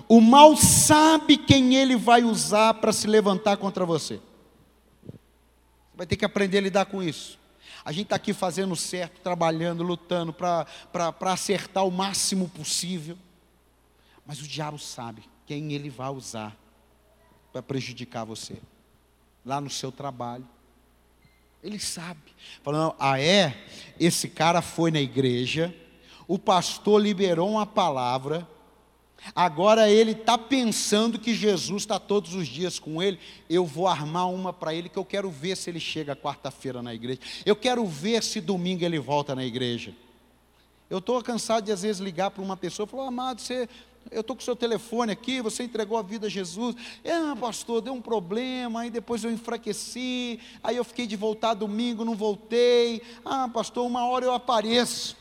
o mal sabe quem ele vai usar para se levantar contra você. Vai ter que aprender a lidar com isso. A gente está aqui fazendo certo, trabalhando, lutando para acertar o máximo possível. Mas o diabo sabe quem ele vai usar para prejudicar você. Lá no seu trabalho. Ele sabe. Falando, ah é? Esse cara foi na igreja, o pastor liberou uma palavra Agora ele está pensando que Jesus está todos os dias com ele. Eu vou armar uma para ele que eu quero ver se ele chega quarta-feira na igreja. Eu quero ver se domingo ele volta na igreja. Eu estou cansado de às vezes ligar para uma pessoa e falar, amado, você, eu estou com o seu telefone aqui, você entregou a vida a Jesus. É, pastor, deu um problema, aí depois eu enfraqueci, aí eu fiquei de voltar domingo, não voltei. Ah, pastor, uma hora eu apareço.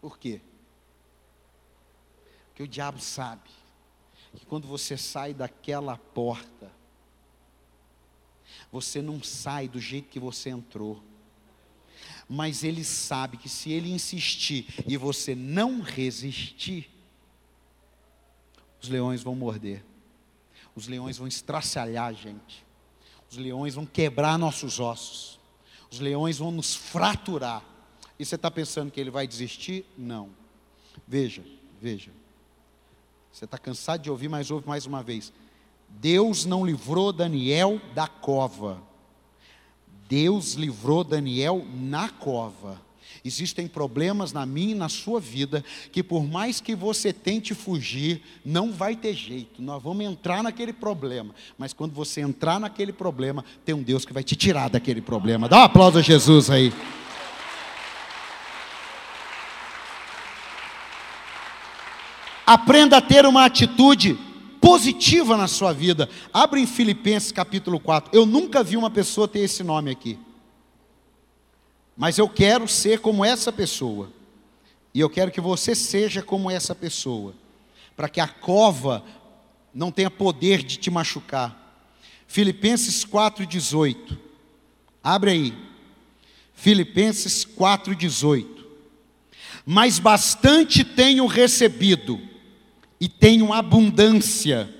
Por quê? Que o diabo sabe que quando você sai daquela porta, você não sai do jeito que você entrou. Mas ele sabe que se ele insistir e você não resistir, os leões vão morder, os leões vão estraçalhar a gente, os leões vão quebrar nossos ossos, os leões vão nos fraturar. E você está pensando que ele vai desistir? Não. Veja, veja. Você está cansado de ouvir, mas ouve mais uma vez. Deus não livrou Daniel da cova. Deus livrou Daniel na cova. Existem problemas na minha e na sua vida que, por mais que você tente fugir, não vai ter jeito. Nós vamos entrar naquele problema. Mas quando você entrar naquele problema, tem um Deus que vai te tirar daquele problema. Dá um aplauso a Jesus aí. Aprenda a ter uma atitude positiva na sua vida. Abre em Filipenses capítulo 4. Eu nunca vi uma pessoa ter esse nome aqui. Mas eu quero ser como essa pessoa. E eu quero que você seja como essa pessoa. Para que a cova não tenha poder de te machucar. Filipenses 4,18. Abre aí. Filipenses 4,18. Mas bastante tenho recebido e tenho abundância.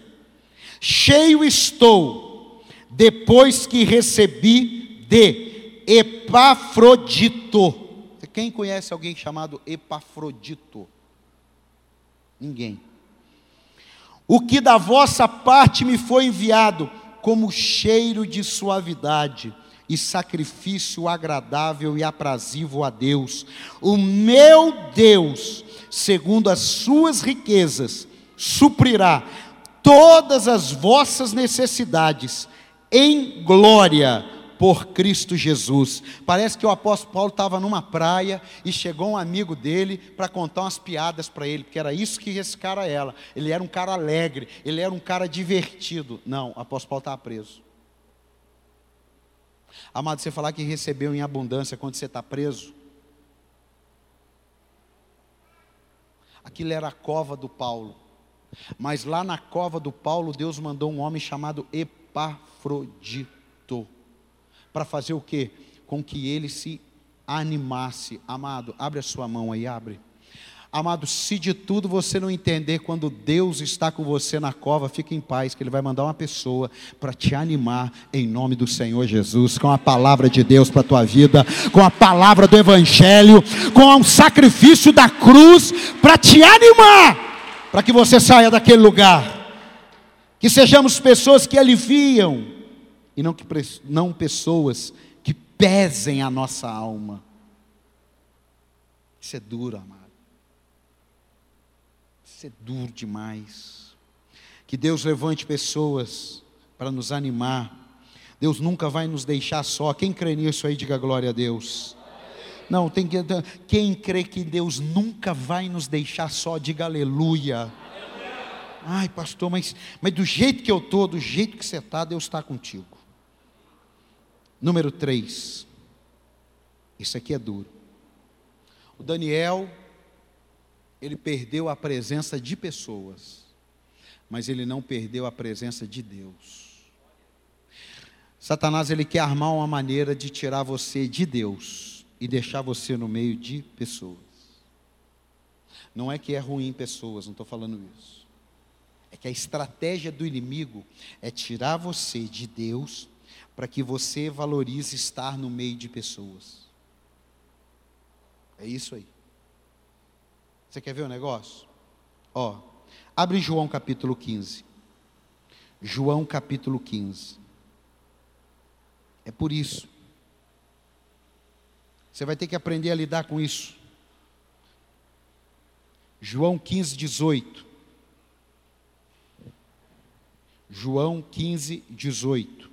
Cheio estou, depois que recebi de Epafrodito. Quem conhece alguém chamado Epafrodito? Ninguém. O que da vossa parte me foi enviado, como cheiro de suavidade e sacrifício agradável e aprazível a Deus. O meu Deus, segundo as suas riquezas, suprirá todas as vossas necessidades em glória por Cristo Jesus. Parece que o apóstolo Paulo estava numa praia e chegou um amigo dele para contar umas piadas para ele, porque era isso que esse cara era. Ele era um cara alegre, ele era um cara divertido. Não, o apóstolo Paulo estava preso. Amado, você falar que recebeu em abundância quando você está preso. Aquilo era a cova do Paulo. Mas lá na cova do Paulo, Deus mandou um homem chamado Epafrodito. Para fazer o quê? Com que ele se animasse. Amado, abre a sua mão aí, abre. Amado, se de tudo você não entender quando Deus está com você na cova, fique em paz, que Ele vai mandar uma pessoa para te animar em nome do Senhor Jesus, com a palavra de Deus para a tua vida, com a palavra do Evangelho, com um sacrifício da cruz para te animar, para que você saia daquele lugar. Que sejamos pessoas que aliviam e não, que, não pessoas que pesem a nossa alma. Isso é duro, amado. É duro demais. Que Deus levante pessoas para nos animar. Deus nunca vai nos deixar só. Quem crê nisso aí, diga glória a Deus. Não, tem que, quem crê que Deus nunca vai nos deixar só, diga aleluia. Ai, pastor, mas, mas do jeito que eu estou, do jeito que você está, Deus está contigo. Número 3. Isso aqui é duro. O Daniel ele perdeu a presença de pessoas, mas ele não perdeu a presença de Deus. Satanás ele quer armar uma maneira de tirar você de Deus e deixar você no meio de pessoas. Não é que é ruim pessoas, não estou falando isso. É que a estratégia do inimigo é tirar você de Deus para que você valorize estar no meio de pessoas. É isso aí. Você quer ver o negócio? Ó, abre João capítulo 15. João capítulo 15. É por isso. Você vai ter que aprender a lidar com isso. João 15, 18. João 15, 18.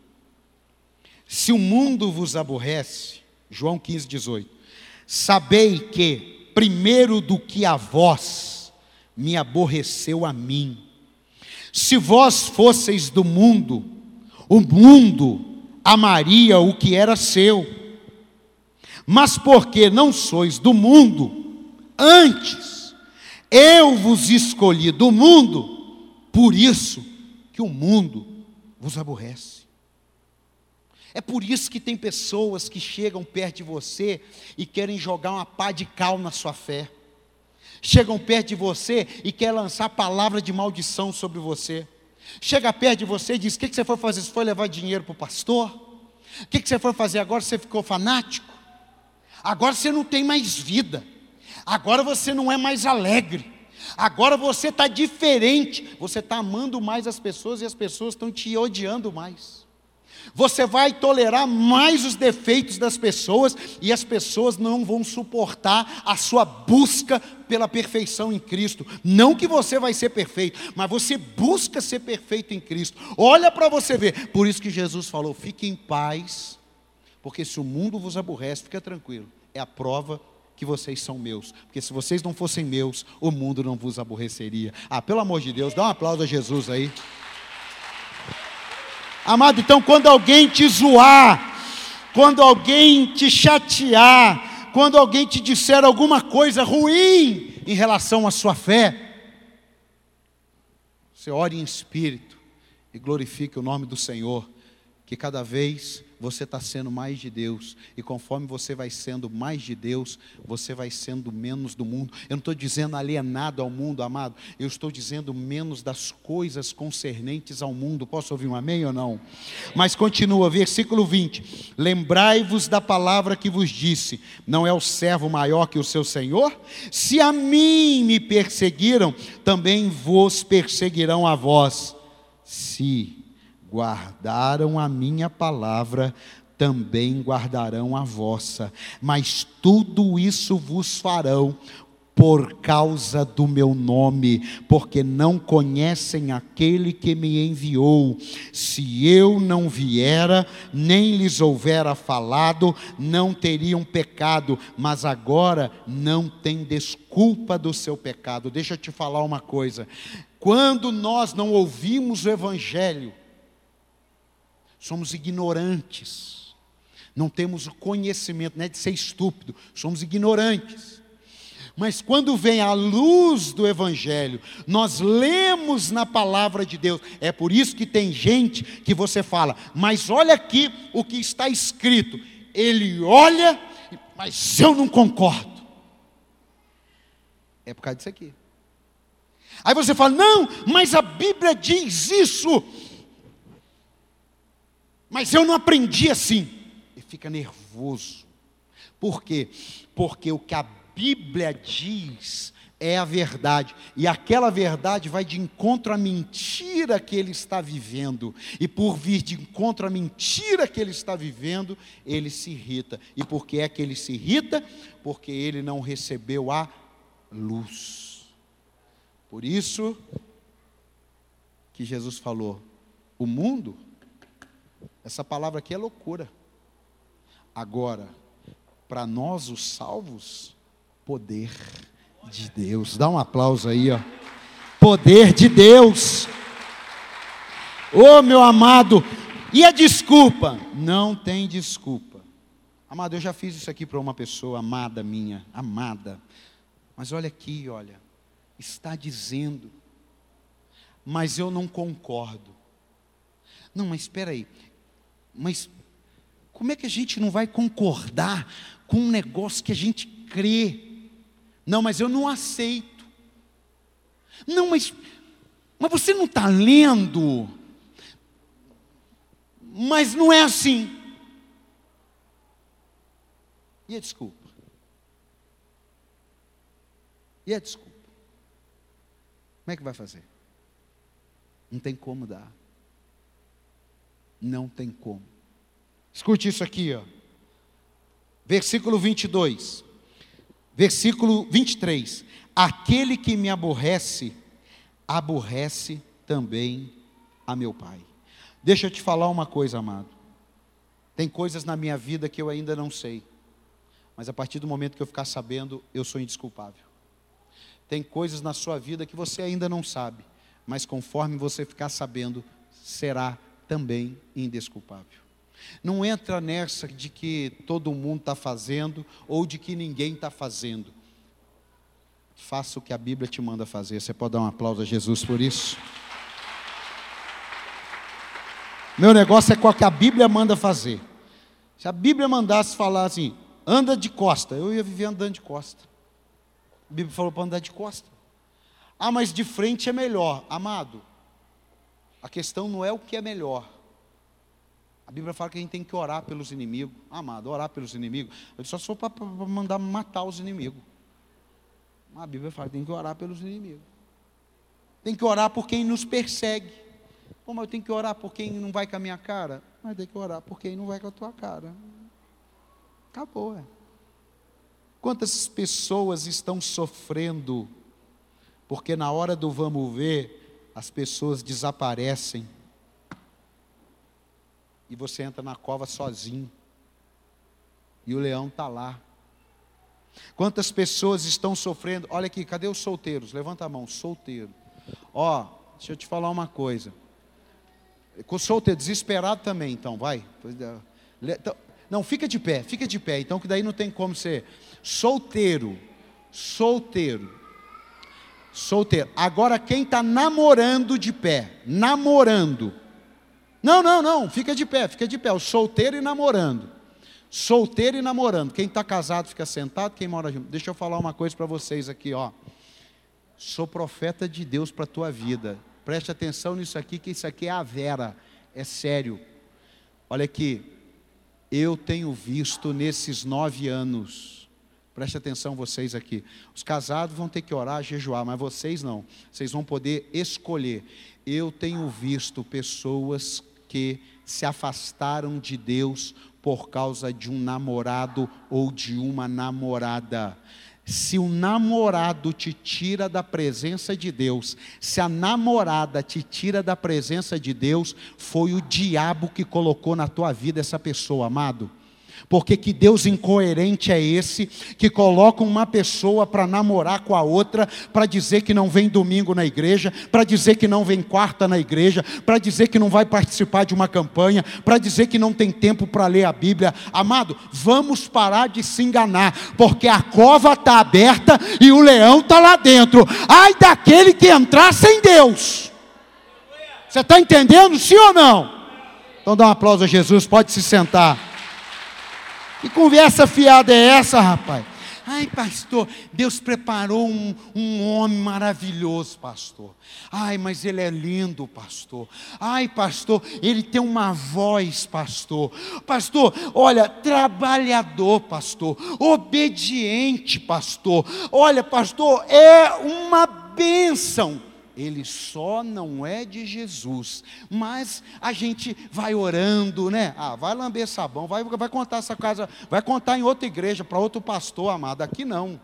Se o mundo vos aborrece, João 15, 18. Sabei que primeiro do que a vós, me aborreceu a mim. Se vós fosseis do mundo, o mundo amaria o que era seu. Mas porque não sois do mundo, antes eu vos escolhi do mundo, por isso que o mundo vos aborrece. É por isso que tem pessoas que chegam perto de você e querem jogar uma pá de cal na sua fé. Chegam perto de você e querem lançar palavra de maldição sobre você. Chega perto de você e diz: O que, você foi fazer? Você foi levar dinheiro para o pastor? O que, que você foi fazer agora? Você ficou fanático? Agora você não tem mais vida. Agora você não é mais alegre. Agora você está diferente, você está amando mais as pessoas e as pessoas estão te odiando mais. Você vai tolerar mais os defeitos das pessoas e as pessoas não vão suportar a sua busca pela perfeição em Cristo. Não que você vai ser perfeito, mas você busca ser perfeito em Cristo. Olha para você ver. Por isso que Jesus falou: fique em paz, porque se o mundo vos aborrece, fica tranquilo. É a prova que vocês são meus, porque se vocês não fossem meus, o mundo não vos aborreceria. Ah, pelo amor de Deus, dá um aplauso a Jesus aí. Amado, então quando alguém te zoar, quando alguém te chatear, quando alguém te disser alguma coisa ruim em relação à sua fé, você ore em espírito e glorifique o nome do Senhor, que cada vez você está sendo mais de Deus. E conforme você vai sendo mais de Deus, você vai sendo menos do mundo. Eu não estou dizendo alienado ao mundo, amado. Eu estou dizendo menos das coisas concernentes ao mundo. Posso ouvir um amém ou não? Mas continua, versículo 20: Lembrai-vos da palavra que vos disse: Não é o servo maior que o seu senhor? Se a mim me perseguiram, também vos perseguirão a vós. Se guardaram a minha palavra, também guardarão a vossa. Mas tudo isso vos farão por causa do meu nome, porque não conhecem aquele que me enviou. Se eu não viera, nem lhes houvera falado, não teriam pecado, mas agora não tem desculpa do seu pecado. Deixa eu te falar uma coisa. Quando nós não ouvimos o evangelho, somos ignorantes, não temos o conhecimento, não é de ser estúpido, somos ignorantes. Mas quando vem a luz do Evangelho, nós lemos na palavra de Deus. É por isso que tem gente que você fala, mas olha aqui o que está escrito. Ele olha, mas eu não concordo. É por causa disso aqui. Aí você fala, não, mas a Bíblia diz isso mas eu não aprendi assim. E fica nervoso. Por quê? Porque o que a Bíblia diz é a verdade, e aquela verdade vai de encontro à mentira que ele está vivendo, e por vir de encontro à mentira que ele está vivendo, ele se irrita. E por que é que ele se irrita? Porque ele não recebeu a luz. Por isso que Jesus falou: o mundo essa palavra aqui é loucura. Agora, para nós os salvos, poder de Deus. Dá um aplauso aí, ó. Poder de Deus. Oh, meu amado, e a desculpa? Não tem desculpa. Amado, eu já fiz isso aqui para uma pessoa amada minha, amada. Mas olha aqui, olha, está dizendo, mas eu não concordo. Não, mas espera aí, mas como é que a gente não vai concordar com um negócio que a gente crê? Não, mas eu não aceito. Não, mas, mas você não está lendo. Mas não é assim. E a desculpa? E a desculpa? Como é que vai fazer? Não tem como dar. Não tem como. Escute isso aqui, ó. Versículo 22. Versículo 23. Aquele que me aborrece, aborrece também a meu Pai. Deixa eu te falar uma coisa, amado. Tem coisas na minha vida que eu ainda não sei. Mas a partir do momento que eu ficar sabendo, eu sou indesculpável. Tem coisas na sua vida que você ainda não sabe, mas conforme você ficar sabendo, será também indesculpável. Não entra nessa de que todo mundo está fazendo ou de que ninguém está fazendo. Faça o que a Bíblia te manda fazer. Você pode dar um aplauso a Jesus por isso? Meu negócio é o que a Bíblia manda fazer. Se a Bíblia mandasse falar assim, anda de costa, eu ia viver andando de costa. A Bíblia falou para andar de costa. Ah, mas de frente é melhor. Amado, a questão não é o que é melhor. A Bíblia fala que a gente tem que orar pelos inimigos. Amado, orar pelos inimigos. Eu só sou para mandar matar os inimigos. A Bíblia fala: tem que orar pelos inimigos. Tem que orar por quem nos persegue. Como eu tenho que orar por quem não vai com a minha cara? Mas tem que orar por quem não vai com a tua cara. Acabou, é. Quantas pessoas estão sofrendo porque na hora do vamos ver, as pessoas desaparecem e você entra na cova sozinho e o leão está lá. Quantas pessoas estão sofrendo? Olha aqui, cadê os solteiros? Levanta a mão, solteiro. Ó, deixa eu te falar uma coisa. Com solteiro, desesperado também, então, vai. É. Então, não, fica de pé, fica de pé, então que daí não tem como ser. Solteiro, solteiro, solteiro. Agora quem está namorando de pé, namorando. Não, não, não, fica de pé, fica de pé. O solteiro e namorando. Solteiro e namorando. Quem está casado fica sentado, quem mora junto. Deixa eu falar uma coisa para vocês aqui, ó. Sou profeta de Deus para a tua vida. Preste atenção nisso aqui, que isso aqui é a vera. É sério. Olha aqui. Eu tenho visto nesses nove anos. Preste atenção vocês aqui. Os casados vão ter que orar, jejuar, mas vocês não. Vocês vão poder escolher. Eu tenho visto pessoas que se afastaram de Deus por causa de um namorado ou de uma namorada. Se o namorado te tira da presença de Deus, se a namorada te tira da presença de Deus, foi o diabo que colocou na tua vida essa pessoa, amado. Porque que Deus incoerente é esse que coloca uma pessoa para namorar com a outra, para dizer que não vem domingo na igreja, para dizer que não vem quarta na igreja, para dizer que não vai participar de uma campanha, para dizer que não tem tempo para ler a Bíblia. Amado, vamos parar de se enganar, porque a cova está aberta e o leão está lá dentro. Ai daquele que entrar sem Deus. Você está entendendo, sim ou não? Então dá um aplauso a Jesus, pode se sentar. Que conversa fiada é essa, rapaz? Ai, pastor, Deus preparou um, um, homem maravilhoso, pastor. Ai, mas ele é lindo, pastor. Ai, pastor, ele tem uma voz, pastor. Pastor, olha, trabalhador, pastor. Obediente, pastor. Olha, pastor, é uma bênção ele só não é de Jesus. Mas a gente vai orando, né? Ah, vai lamber sabão, vai, vai contar essa casa, vai contar em outra igreja, para outro pastor, amado. Aqui não.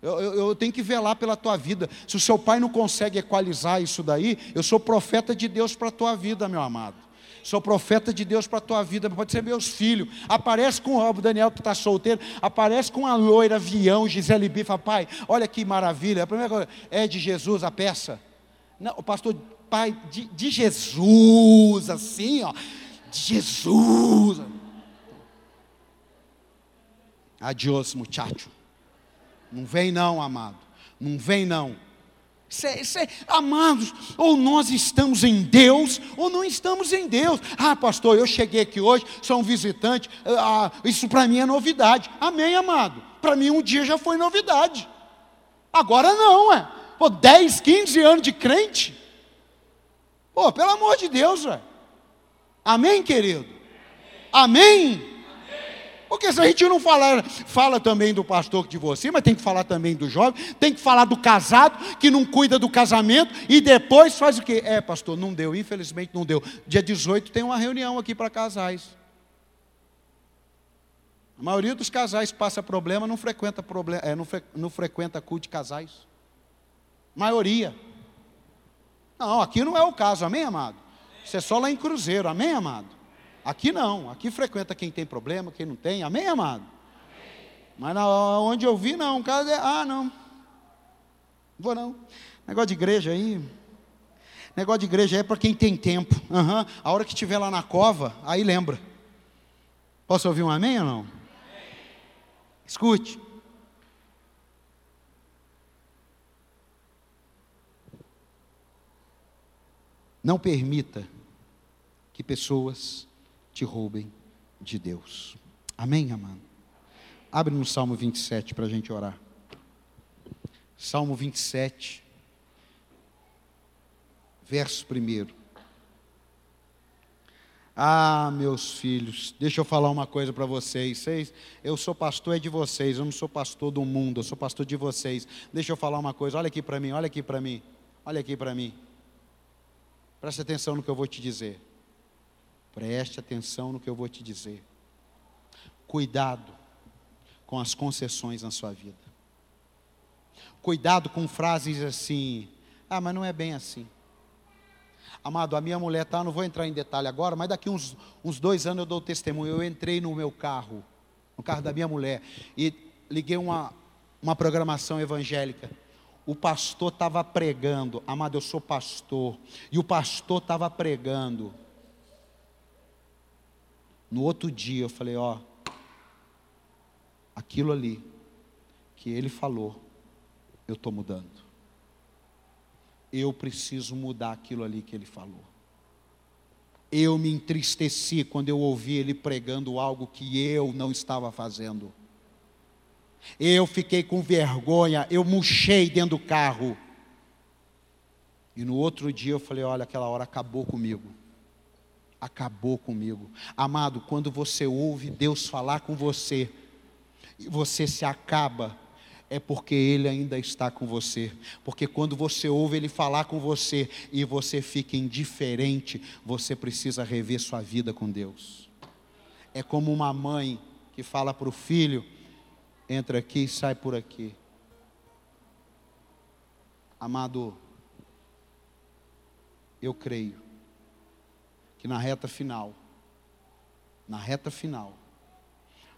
Eu, eu, eu, tenho que velar pela tua vida. Se o seu pai não consegue equalizar isso daí, eu sou profeta de Deus para a tua vida, meu amado. Sou profeta de Deus para a tua vida, pode ser meus filhos. Aparece com o Daniel que está solteiro, aparece com a loira avião, Gisele Bifa, pai, olha que maravilha. A primeira coisa, é de Jesus a peça. Não, o pastor, pai, de, de Jesus, assim, ó, de Jesus. Adiós, muchacho. Não vem não, amado. Não vem não. Cê, cê, amados, ou nós estamos em Deus, ou não estamos em Deus. Ah, pastor, eu cheguei aqui hoje, sou um visitante, ah, isso para mim é novidade. Amém, amado? Para mim um dia já foi novidade. Agora não, é. Pô, 10, 15 anos de crente. Pô, pelo amor de Deus, velho. Amém, querido? Amém? Porque se a gente não falar, fala também do pastor de você, mas tem que falar também do jovem, tem que falar do casado que não cuida do casamento e depois faz o quê? É, pastor, não deu, infelizmente não deu. Dia 18 tem uma reunião aqui para casais. A maioria dos casais passa problema, não frequenta problema, é, não, fre, não frequenta culto de casais. Maioria. Não, aqui não é o caso, amém, amado? Isso é só lá em Cruzeiro, amém, amado? Aqui não, aqui frequenta quem tem problema, quem não tem, amém, amado? Amém. Mas onde eu vi, não, caso é, ah, não, vou não. Negócio de igreja aí, negócio de igreja é para quem tem tempo. Uhum. A hora que estiver lá na cova, aí lembra. Posso ouvir um amém ou não? Amém. Escute. Não permita que pessoas te roubem de Deus. Amém, amado? Abre no Salmo 27 para a gente orar. Salmo 27, verso 1. Ah, meus filhos, deixa eu falar uma coisa para vocês. vocês. Eu sou pastor é de vocês, eu não sou pastor do mundo, eu sou pastor de vocês. Deixa eu falar uma coisa, olha aqui para mim, olha aqui para mim, olha aqui para mim. Preste atenção no que eu vou te dizer. Preste atenção no que eu vou te dizer. Cuidado com as concessões na sua vida. Cuidado com frases assim, ah, mas não é bem assim. Amado, a minha mulher tá, não vou entrar em detalhe agora, mas daqui uns, uns dois anos eu dou testemunho. Eu entrei no meu carro, no carro da minha mulher, e liguei uma, uma programação evangélica. O pastor estava pregando, amado, eu sou pastor, e o pastor estava pregando. No outro dia eu falei, ó, aquilo ali que ele falou, eu estou mudando eu preciso mudar aquilo ali que ele falou. Eu me entristeci quando eu ouvi ele pregando algo que eu não estava fazendo. Eu fiquei com vergonha, eu murchei dentro do carro. E no outro dia eu falei: olha, aquela hora acabou comigo. Acabou comigo. Amado, quando você ouve Deus falar com você, e você se acaba é porque Ele ainda está com você. Porque quando você ouve Ele falar com você e você fica indiferente, você precisa rever sua vida com Deus. É como uma mãe que fala para o filho: entra aqui e sai por aqui. Amado, eu creio que na reta final, na reta final,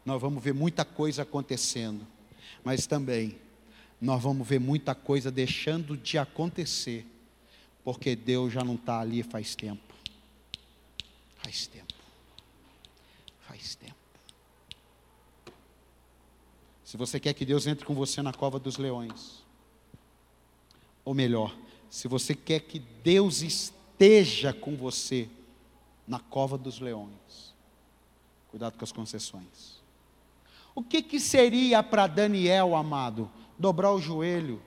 nós vamos ver muita coisa acontecendo mas também nós vamos ver muita coisa deixando de acontecer, porque Deus já não está ali faz tempo. Faz tempo. Faz tempo. Se você quer que Deus entre com você na cova dos leões, ou melhor, se você quer que Deus esteja com você na cova dos leões, cuidado com as concessões. O que, que seria para Daniel, amado? Dobrar o joelho,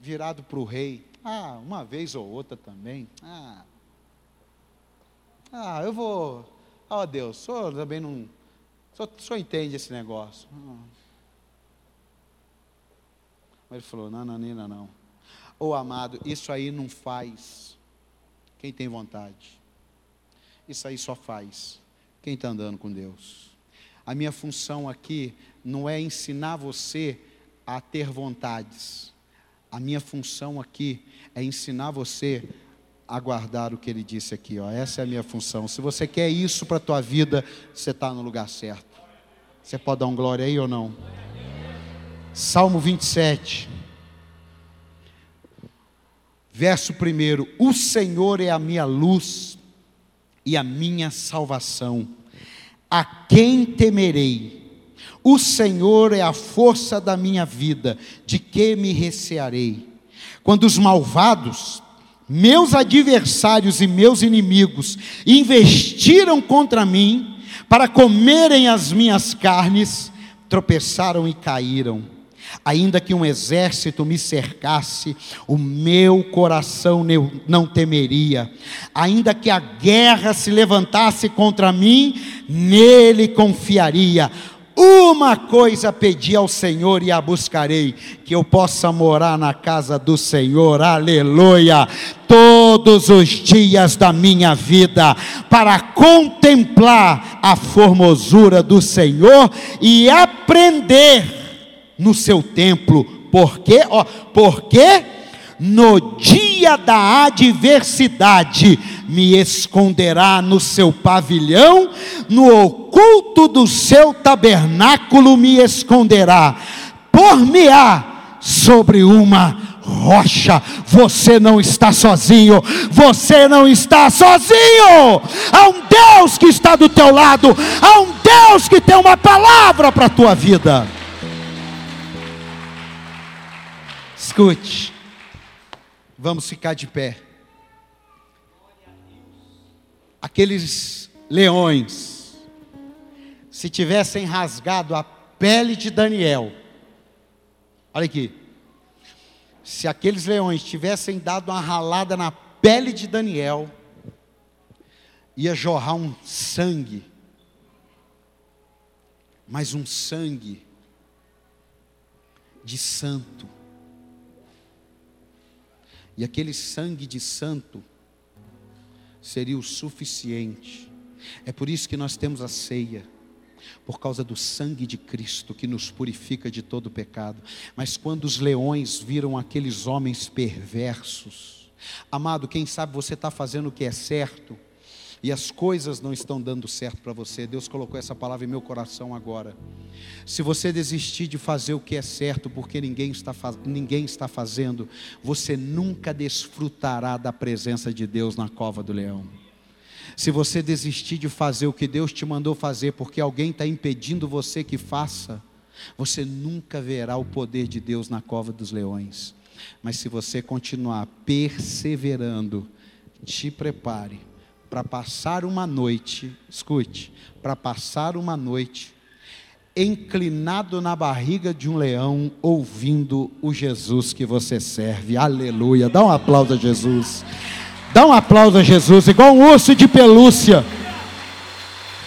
virado para o rei. Ah, uma vez ou outra também. Ah, ah eu vou. Oh Deus, senhor também não. O senhor, entende esse negócio. Ah. Mas ele falou: não, não, não, não. Ô oh, amado, isso aí não faz quem tem vontade. Isso aí só faz quem está andando com Deus. A minha função aqui não é ensinar você a ter vontades. A minha função aqui é ensinar você a guardar o que ele disse aqui. Ó. Essa é a minha função. Se você quer isso para a tua vida, você está no lugar certo. Você pode dar um glória aí ou não? Salmo 27. Verso 1: O Senhor é a minha luz e a minha salvação a quem temerei? O Senhor é a força da minha vida, de que me recearei? Quando os malvados, meus adversários e meus inimigos, investiram contra mim para comerem as minhas carnes, tropeçaram e caíram Ainda que um exército me cercasse, o meu coração não temeria. Ainda que a guerra se levantasse contra mim, nele confiaria. Uma coisa pedi ao Senhor e a buscarei: que eu possa morar na casa do Senhor, aleluia, todos os dias da minha vida, para contemplar a formosura do Senhor e aprender no seu templo. Por quê? Ó, porque no dia da adversidade me esconderá no seu pavilhão, no oculto do seu tabernáculo me esconderá. Por-me-á sobre uma rocha. Você não está sozinho. Você não está sozinho. Há um Deus que está do teu lado. Há um Deus que tem uma palavra para a tua vida. Escute, vamos ficar de pé. Aqueles leões, se tivessem rasgado a pele de Daniel, olha aqui, se aqueles leões tivessem dado uma ralada na pele de Daniel, ia jorrar um sangue, mas um sangue de santo. E aquele sangue de santo seria o suficiente. É por isso que nós temos a ceia por causa do sangue de Cristo que nos purifica de todo pecado. Mas quando os leões viram aqueles homens perversos, amado, quem sabe você está fazendo o que é certo, e as coisas não estão dando certo para você. Deus colocou essa palavra em meu coração agora. Se você desistir de fazer o que é certo, porque ninguém está, ninguém está fazendo, você nunca desfrutará da presença de Deus na cova do leão. Se você desistir de fazer o que Deus te mandou fazer, porque alguém está impedindo você que faça, você nunca verá o poder de Deus na cova dos leões. Mas se você continuar perseverando, te prepare para passar uma noite, escute, para passar uma noite inclinado na barriga de um leão, ouvindo o Jesus que você serve. Aleluia. Dá um aplauso a Jesus. Dá um aplauso a Jesus, igual um urso de pelúcia.